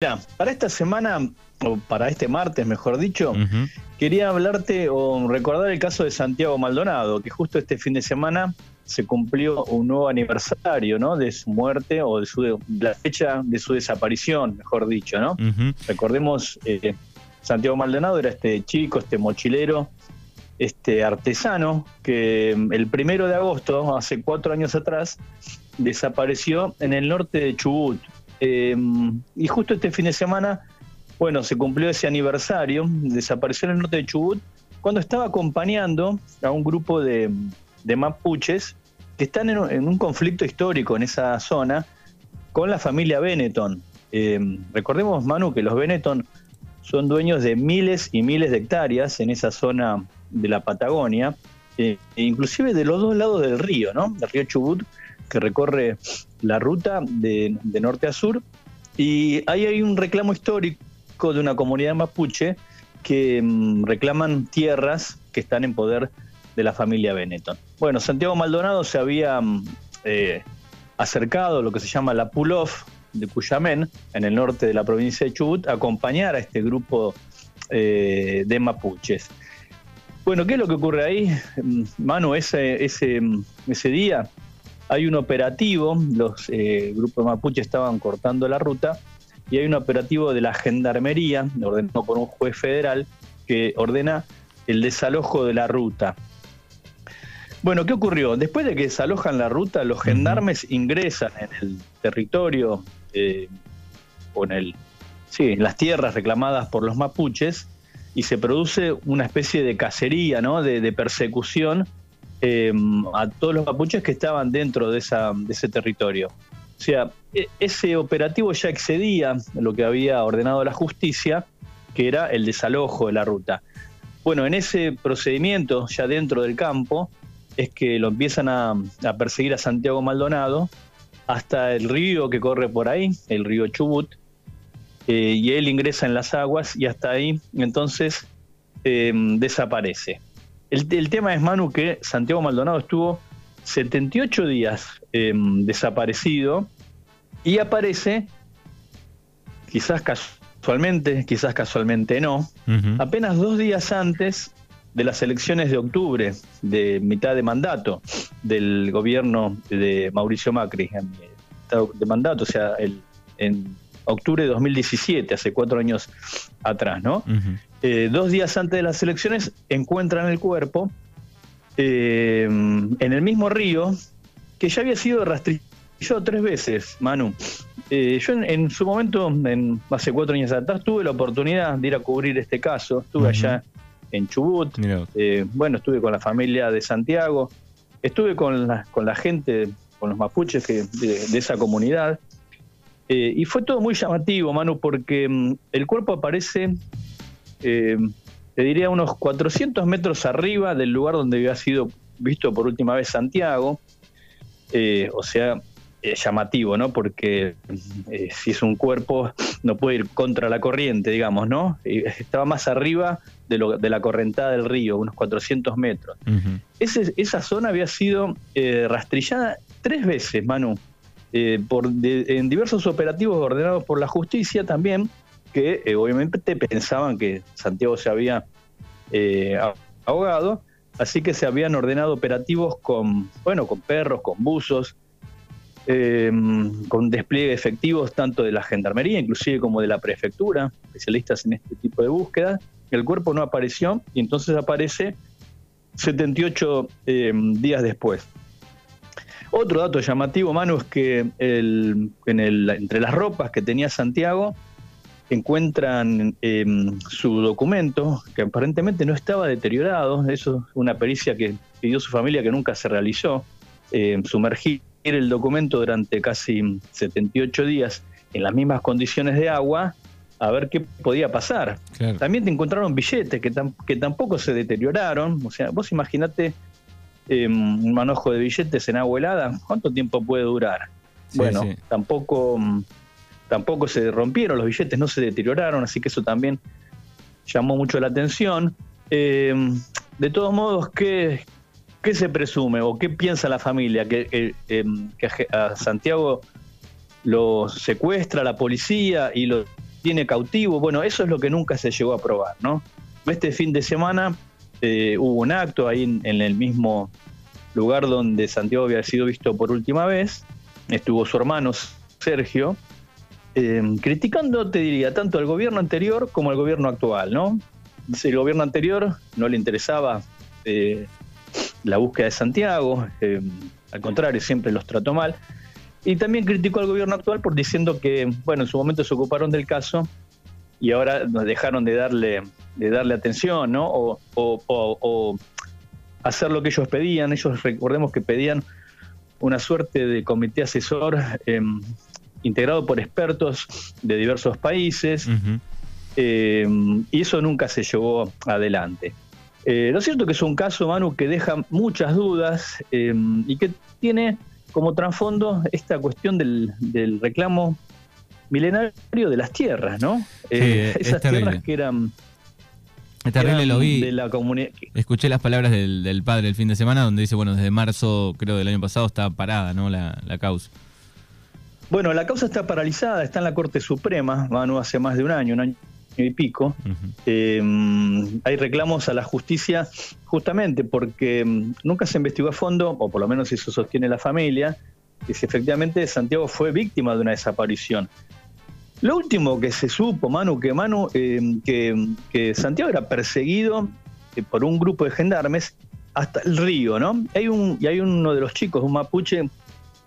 Mira, para esta semana, o para este martes, mejor dicho, quería hablarte o recordar el caso de Santiago Maldonado, que justo este fin de semana se cumplió un nuevo aniversario, ¿no? De su muerte o de su la fecha de su desaparición, mejor dicho, ¿no? Recordemos, eh, Santiago Maldonado era este chico, este mochilero, este artesano que mm, el primero de agosto, hace cuatro años atrás, desapareció en el norte de Chubut, Em, y justo este fin de semana, bueno, se cumplió ese aniversario, desapareció en el norte de Chubut, cuando estaba acompañando a un grupo de, mapuches que están en, un conflicto histórico en esa zona con la familia Benetton. Em, recordemos, Manu, que los Benetton son dueños de miles y miles de hectáreas en esa zona de la Patagonia, eh, e inclusive de los dos lados del río, ¿no? Del río Chubut, que recorre la ruta de, norte a sur. Y ahí hay un reclamo histórico de una comunidad mapuche que mm, reclaman tierras que están en poder de la familia Benetton. Bueno, Santiago Maldonado se había mm, eh, acercado a lo que se llama la pull-off de Cuyamén, en el norte de la provincia de Chubut, a acompañar a este grupo eh, de mapuches. Bueno, ¿qué es lo que ocurre ahí? Mm, Manu, ese, ese, ese día hay un operativo, los eh, grupos mapuche estaban cortando la ruta, y hay un operativo de la Gendarmería, ordenado por un juez federal, que ordena el desalojo de la ruta. Bueno, ¿qué ocurrió? Después de que desalojan la ruta, los gendarmes ingresan en el territorio, eh, o en, el, sí, en las tierras reclamadas por los mapuches, y se produce una especie de cacería, ¿no? de persecución eh, a todos los mapuches que estaban dentro de, ese territorio. O sea, e, ese operativo ya excedía lo que había ordenado la justicia, que era el desalojo de la ruta. Bueno, en ese procedimiento, ya dentro del campo, es que lo empiezan a, perseguir a Santiago Maldonado hasta el río que corre por ahí, el río Chubut, eh, y él ingresa en las aguas y hasta ahí entonces eh, desaparece. El, tema es, Manu, que Santiago Maldonado estuvo 78 días em, desaparecido y aparece, quizás casualmente, quizás casualmente no, apenas dos días antes de las elecciones de octubre, de mitad de mandato del gobierno de Mauricio Macri, de mandato, o sea, el, en octubre de 2017, hace cuatro años atrás, ¿no? Eh, dos días antes de las elecciones encuentran el cuerpo eh, en el mismo río que ya había sido rastrillado tres veces, Manu. Eh, yo en, su momento, en, hace cuatro años atrás, tuve la oportunidad de ir a cubrir este caso. Estuve allá en Chubut. bueno, estuve con la familia de Santiago. Estuve con la, con la gente, con los mapuches que, de, esa comunidad. Y fue todo muy llamativo, Manu, porque mm, el cuerpo aparece eh, te diría unos 400 metros arriba del lugar donde había sido visto por última vez Santiago. Eh, o sea, llamativo, ¿no? Porque eh, si es un cuerpo, no puede ir contra la corriente, digamos, ¿no? estaba más arriba de, lo, de, la correntada del río, unos 400 metros. esa zona había sido rastrillada tres veces, Manu, por en diversos operativos ordenados por la justicia también, que eh, obviamente pensaban que Santiago se había eh, ahogado, así que se habían ordenado operativos con, bueno, con perros, con buzos, eh, con despliegue efectivos tanto de la gendarmería, inclusive como de la prefectura, especialistas en este tipo de búsqueda. El cuerpo no apareció y entonces aparece 78 días después. Otro dato llamativo, Manu, es que en el, entre las ropas que tenía Santiago encuentran em, su documento, que aparentemente no estaba deteriorado, eso es una pericia que pidió su familia que nunca se realizó, em, sumergir el documento durante casi 78 días en las mismas condiciones de agua, a ver qué podía pasar. También te encontraron billetes que, que tampoco se deterioraron, o sea, vos imaginate em, un manojo de billetes en agua helada, ¿cuánto tiempo puede durar? bueno, tampoco tampoco se rompieron, los billetes no se deterioraron, así que eso también llamó mucho la atención. Eh, de todos modos, ¿qué, ¿qué, se presume o qué piensa la familia? ¿Que, eh, em, a Santiago lo secuestra la policía y lo tiene cautivo. Bueno, eso es lo que nunca se llegó a probar, ¿no? Este fin de semana eh, hubo un acto ahí en, el mismo lugar donde Santiago había sido visto por última vez. Estuvo su hermano Sergio, eh, criticando, te diría, tanto al gobierno anterior como al gobierno actual, ¿no? El gobierno anterior no le interesaba eh, la búsqueda de Santiago, al contrario, siempre los trató mal. Y también criticó al gobierno actual por diciendo que, bueno, en su momento se ocuparon del caso y ahora nos dejaron de darle, de darle atención, ¿no? O, hacer lo que ellos pedían. Ellos recordemos que pedían una suerte de comité asesor em, integrado por expertos de diversos países. Em, y eso nunca se llevó adelante. Eh, lo cierto que es un caso, Manu, que deja muchas dudas em, y que tiene como trasfondo esta cuestión del, reclamo milenario de las tierras, ¿no? Eh, esas tierras que eran... Es terrible, lo vi. De la Escuché las palabras del, padre el fin de semana donde dice, bueno, desde marzo, creo, del año pasado está parada, ¿no? La, causa. Bueno, la causa está paralizada, está en la Corte Suprema, Manu, hace más de un año, un año y pico. Eh, hay reclamos a la justicia justamente porque mm, nunca se investigó a fondo, o por lo menos eso sostiene la familia, que si efectivamente Santiago fue víctima de una desaparición. Lo último que se supo, Manu, que Manu, eh, que, Santiago era perseguido eh, por un grupo de gendarmes hasta el río, ¿no? Hay un, y hay uno de los chicos, un mapuche,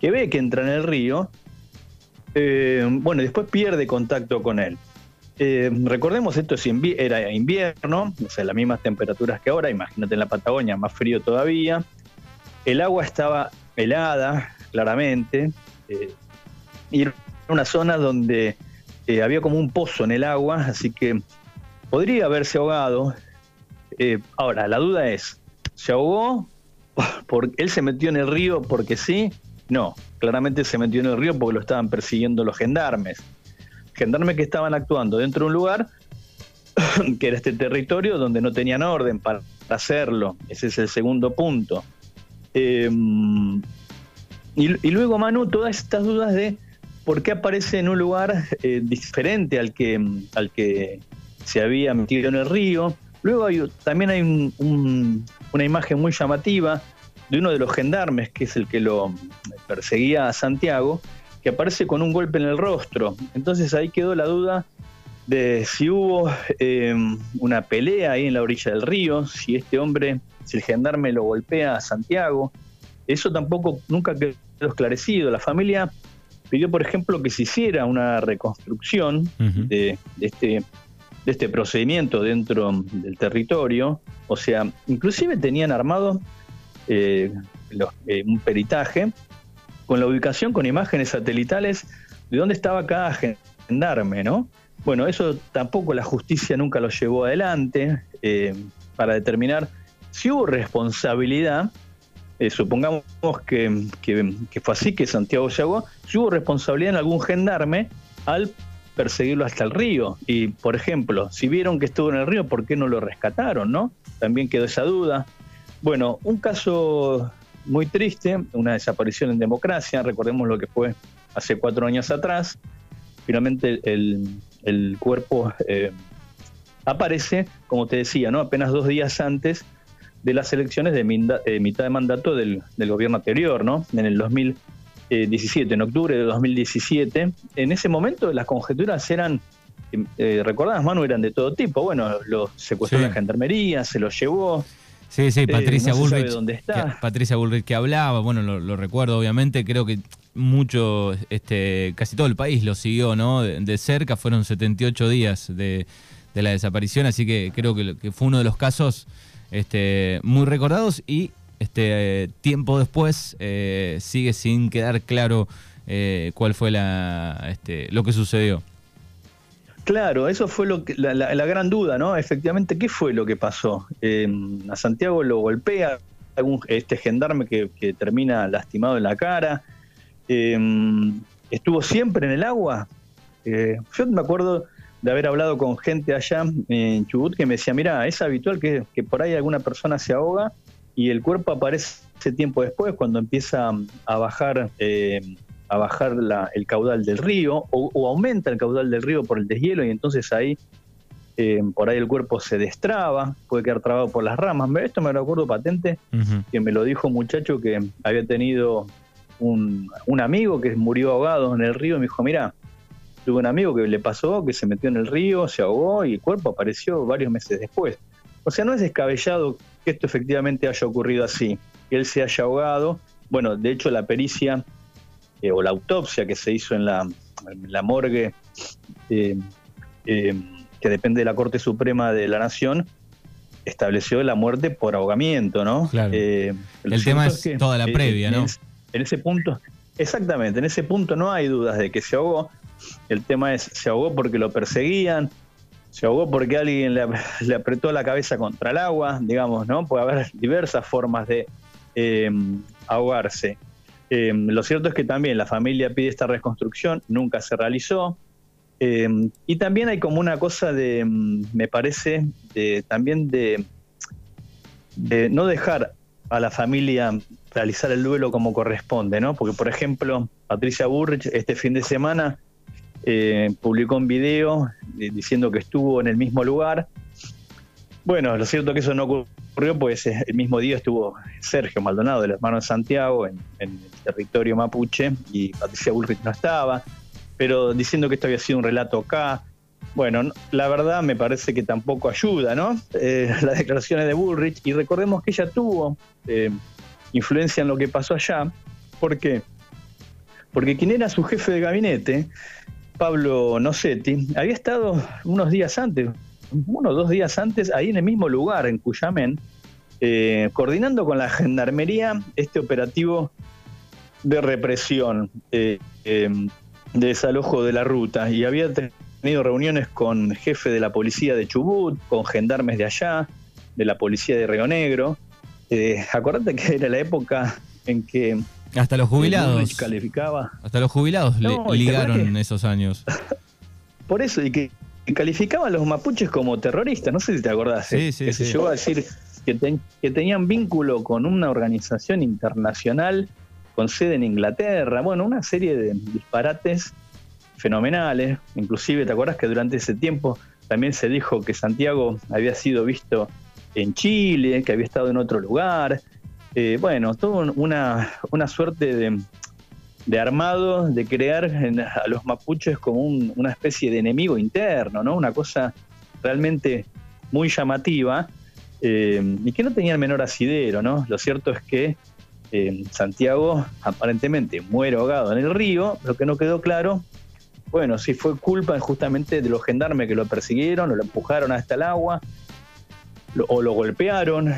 que ve que entra en el río, bueno, y después pierde contacto con él. Eh, recordemos, esto era invierno, o sea, las mismas temperaturas que ahora, imagínate en la Patagonia, más frío todavía. El agua estaba helada, claramente, eh, y era una zona donde eh, había como un pozo en el agua, así que podría haberse ahogado. ahora, la duda es, ¿se ahogó? porque ¿Él se metió en el río porque sí? No, claramente se metió en el río porque lo estaban persiguiendo los gendarmes gendarmes que estaban actuando dentro de un lugar que era este territorio donde no tenían orden para hacerlo. Ese es el segundo punto. Em, y, luego, Manu, todas estas dudas de por qué aparece en un lugar eh, diferente al que, al que se había metido en el río. Luego también hay una imagen muy llamativa de uno de los gendarmes, que es el que lo perseguía a Santiago, que aparece con un golpe en el rostro. Entonces ahí quedó la duda de si hubo eh, una pelea ahí en la orilla del río, si este hombre, si el gendarme lo golpea a Santiago. Eso tampoco nunca quedó esclarecido. La familia pidió, por ejemplo, que se hiciera una reconstrucción de, este, de este procedimiento dentro del territorio. O sea, inclusive tenían armado eh, eh, un peritaje con la ubicación con imágenes satelitales de dónde estaba cada gendarme, ¿no? Bueno, eso tampoco la justicia nunca lo llevó adelante eh, para determinar si hubo responsabilidad, eh, supongamos que, fue así, que Santiago llegó, si hubo responsabilidad en algún gendarme al perseguirlo hasta el río. Y, por ejemplo, si vieron que estuvo en el río, ¿por qué no lo rescataron? ¿no? También quedó esa duda. Bueno, un caso muy triste, una desaparición en democracia, recordemos lo que fue hace cuatro años atrás, finalmente el, cuerpo eh, aparece, como te decía, ¿no? apenas dos días antes de las elecciones de eh, mitad de mandato del, gobierno anterior, ¿no? en el 2017, en octubre de 2017. En ese momento las conjeturas eran, eh, recordadas, Manu, eran de todo tipo. Bueno, los secuestró la gendarmería, se los llevó, Sí, sí, Patricia Bullrich. Patricia Bullrich que hablaba, bueno, lo, recuerdo obviamente, creo que mucho, este, casi todo el país lo siguió, ¿no? De, cerca, fueron 78 días de, la desaparición, así que creo que, fue uno de los casos este, muy recordados y este tiempo después eh, sigue sin quedar claro eh, cuál fue este, lo que sucedió. Claro, eso fue la, gran duda, ¿no? Efectivamente, ¿qué fue lo que pasó? Em, a Santiago lo golpea este gendarme que, termina lastimado en la cara. Em, ¿Estuvo siempre en el agua? Eh, yo me acuerdo de haber hablado con gente allá en Chubut que me decía, mira, es habitual que, por ahí alguna persona se ahoga y el cuerpo aparece tiempo después cuando empieza a bajar eh, a bajar el caudal del río o, aumenta el caudal del río por el deshielo y entonces ahí eh, por ahí el cuerpo se destraba, puede quedar trabado por las ramas. Esto me lo acuerdo patente, que me lo dijo un muchacho que había tenido un, amigo que murió ahogado en el río y me dijo, mira, tuve un amigo que le pasó, que se metió en el río, se ahogó y el cuerpo apareció varios meses después. O sea, no es descabellado que esto efectivamente haya ocurrido así, que él se haya ahogado. Bueno, de hecho la pericia eh, o la autopsia que se hizo en la, la morgue, eh, eh, que depende de la Corte Suprema de la Nación, estableció la muerte por ahogamiento, ¿no? Claro. el tema es toda la previa, ¿no? en ese punto, exactamente, en ese punto no hay dudas de que se ahogó. El tema es, se ahogó porque lo perseguían, se ahogó porque alguien le, apretó la cabeza contra el agua, digamos, ¿no? Puede haber diversas formas de ahogarse. Em, lo cierto es que también la familia pide esta reconstrucción, nunca se realizó. Em, y también hay como una cosa de, em, me parece, también de, de, no dejar a la familia realizar el duelo como corresponde, ¿no? Porque, por ejemplo, Patricia Burrich este fin de semana eh, publicó un video diciendo que estuvo en el mismo lugar. Bueno, lo cierto es que eso no ocurrió, pues eh, el mismo día estuvo Sergio Maldonado, del hermano de Santiago, en, el territorio mapuche, y Patricia Bullrich no estaba, pero diciendo que esto había sido un relato acá. Bueno, la verdad me parece que tampoco ayuda, ¿no? Eh, las declaraciones de Bullrich, y recordemos que ella tuvo influencia en lo que pasó allá. ¿Por qué? Porque quien era su jefe de gabinete, Pablo Nocetti, había estado unos días antes, uno o dos días antes, ahí en el mismo lugar, en Cuyamén, eh, coordinando con la Gendarmería este operativo de represión, eh, em, de desalojo de la ruta. Y había tenido reuniones con jefe de la policía de Chubut, con gendarmes de allá, de la policía de Río Negro. Eh, acordate que era la época en que... Hasta los jubilados. Calificaba. Hasta los jubilados ligaron esos años. Por eso, y que calificaban a los mapuches como terroristas, no sé si te acordás, ¿eh? que se llegó a decir que, que, tenían vínculo con una organización internacional con sede en Inglaterra, bueno, una serie de disparates fenomenales, inclusive te acuerdas que durante ese tiempo también se dijo que Santiago había sido visto en Chile, que había estado en otro lugar, eh, bueno, todo una, una suerte de, de armado, de crear a los mapuches como una especie de enemigo interno, ¿no? Una cosa realmente muy llamativa eh, y que no tenía el menor asidero, ¿no? Lo cierto es que eh, Santiago aparentemente muere ahogado en el río, lo que no quedó claro, bueno, si fue culpa justamente de los gendarmes que lo persiguieron o lo empujaron hasta el agua o lo golpearon.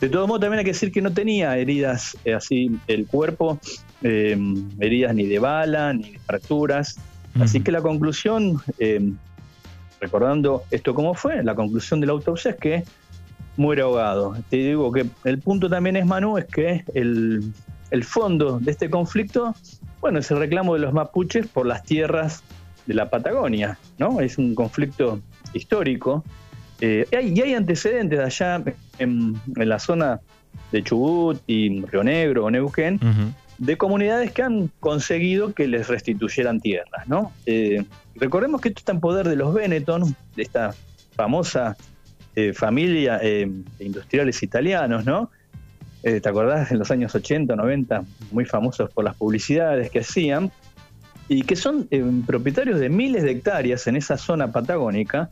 De todo modo, también hay que decir que no tenía heridas así el cuerpo, eh, heridas ni de bala, ni de fracturas. Así que la conclusión, eh, recordando esto cómo fue, la conclusión de la autopsia es que muere ahogado. Te digo que el punto también es, Manu, es que el, fondo de este conflicto, bueno, es el reclamo de los mapuches por las tierras de la Patagonia, ¿no? Es un conflicto histórico. Eh, y hay antecedentes allá en, la zona de Chubut y Río Negro o Neuquén, de comunidades que han conseguido que les restituyeran tierras, ¿no? Eh, recordemos que esto está en poder de los Benetton, de esta famosa eh, familia de industriales italianos, ¿no? ¿Te acordás? En los años 80, 90, muy famosos por las publicidades que hacían, y que son propietarios de miles de hectáreas en esa zona patagónica,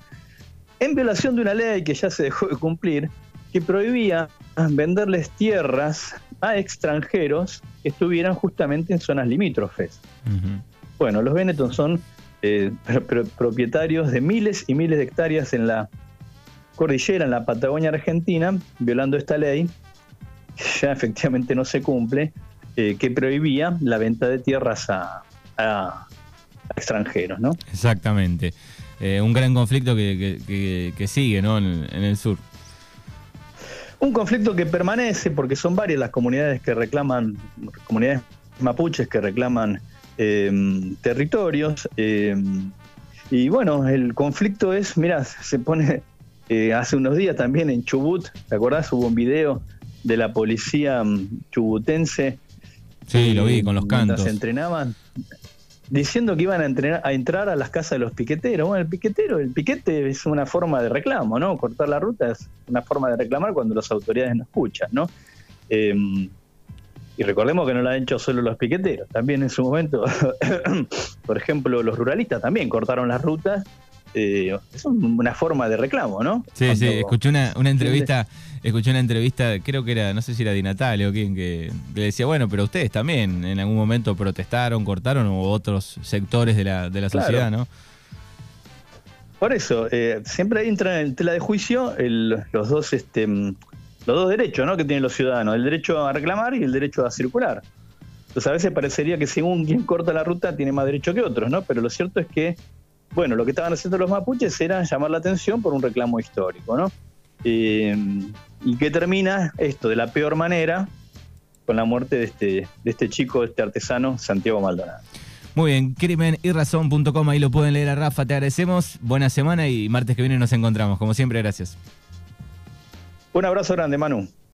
en violación de una ley que ya se dejó de cumplir, que prohibía venderles tierras a extranjeros que estuvieran justamente en zonas limítrofes. Bueno, los Benetton son eh, propietarios de miles y miles de hectáreas en la cordillera, en la Patagonia Argentina, violando esta ley, que ya efectivamente no se cumple, eh, que prohibía la venta de tierras a, extranjeros, ¿no? Exactamente. Eh, un gran conflicto que, sigue ¿no? en el sur. Un conflicto que permanece porque son varias las comunidades que reclaman, comunidades mapuches que reclaman eh, territorios. Eh, y bueno, el conflicto es, mira, se pone eh, hace unos días también en Chubut, ¿te acordás? Hubo un video de la policía mm, chubutense Sí, lo vi con los cantos. Se entrenaban diciendo que iban a, entrenar, a entrar a las casas de los piqueteros. Bueno, el piquetero, el piquete es una forma de reclamo, ¿no? Cortar la ruta es una forma de reclamar cuando las autoridades no escuchan, ¿no? Em, y recordemos que no lo han hecho solo los piqueteros, también en su momento, por ejemplo, los ruralistas también cortaron las rutas. Eh, es una forma de reclamo, ¿no? Sí, sí, escuché una, una entrevista, escuché una entrevista, creo que era, no sé si era de Natalia o quién, que, le decía, bueno, pero ustedes también en algún momento protestaron, cortaron, o otros sectores de la, de la sociedad, ¿no? Por eso, eh, siempre entra en tela de juicio los dos este, los dos derechos ¿no? que tienen los ciudadanos, el derecho a reclamar y el derecho a circular. Entonces a veces parecería que según quien corta la ruta tiene más derecho que otros, ¿no? Pero lo cierto es que, bueno, lo que estaban haciendo los mapuches era llamar la atención por un reclamo histórico, ¿no? Eh, y que termina esto de la peor manera con la muerte de este, de este chico, de este artesano, Santiago Maldonado. Muy bien, crimen y razón.com, ahí lo pueden leer a Rafa, te agradecemos, buena semana y martes que viene nos encontramos, como siempre, gracias. Un abrazo grande, Manu.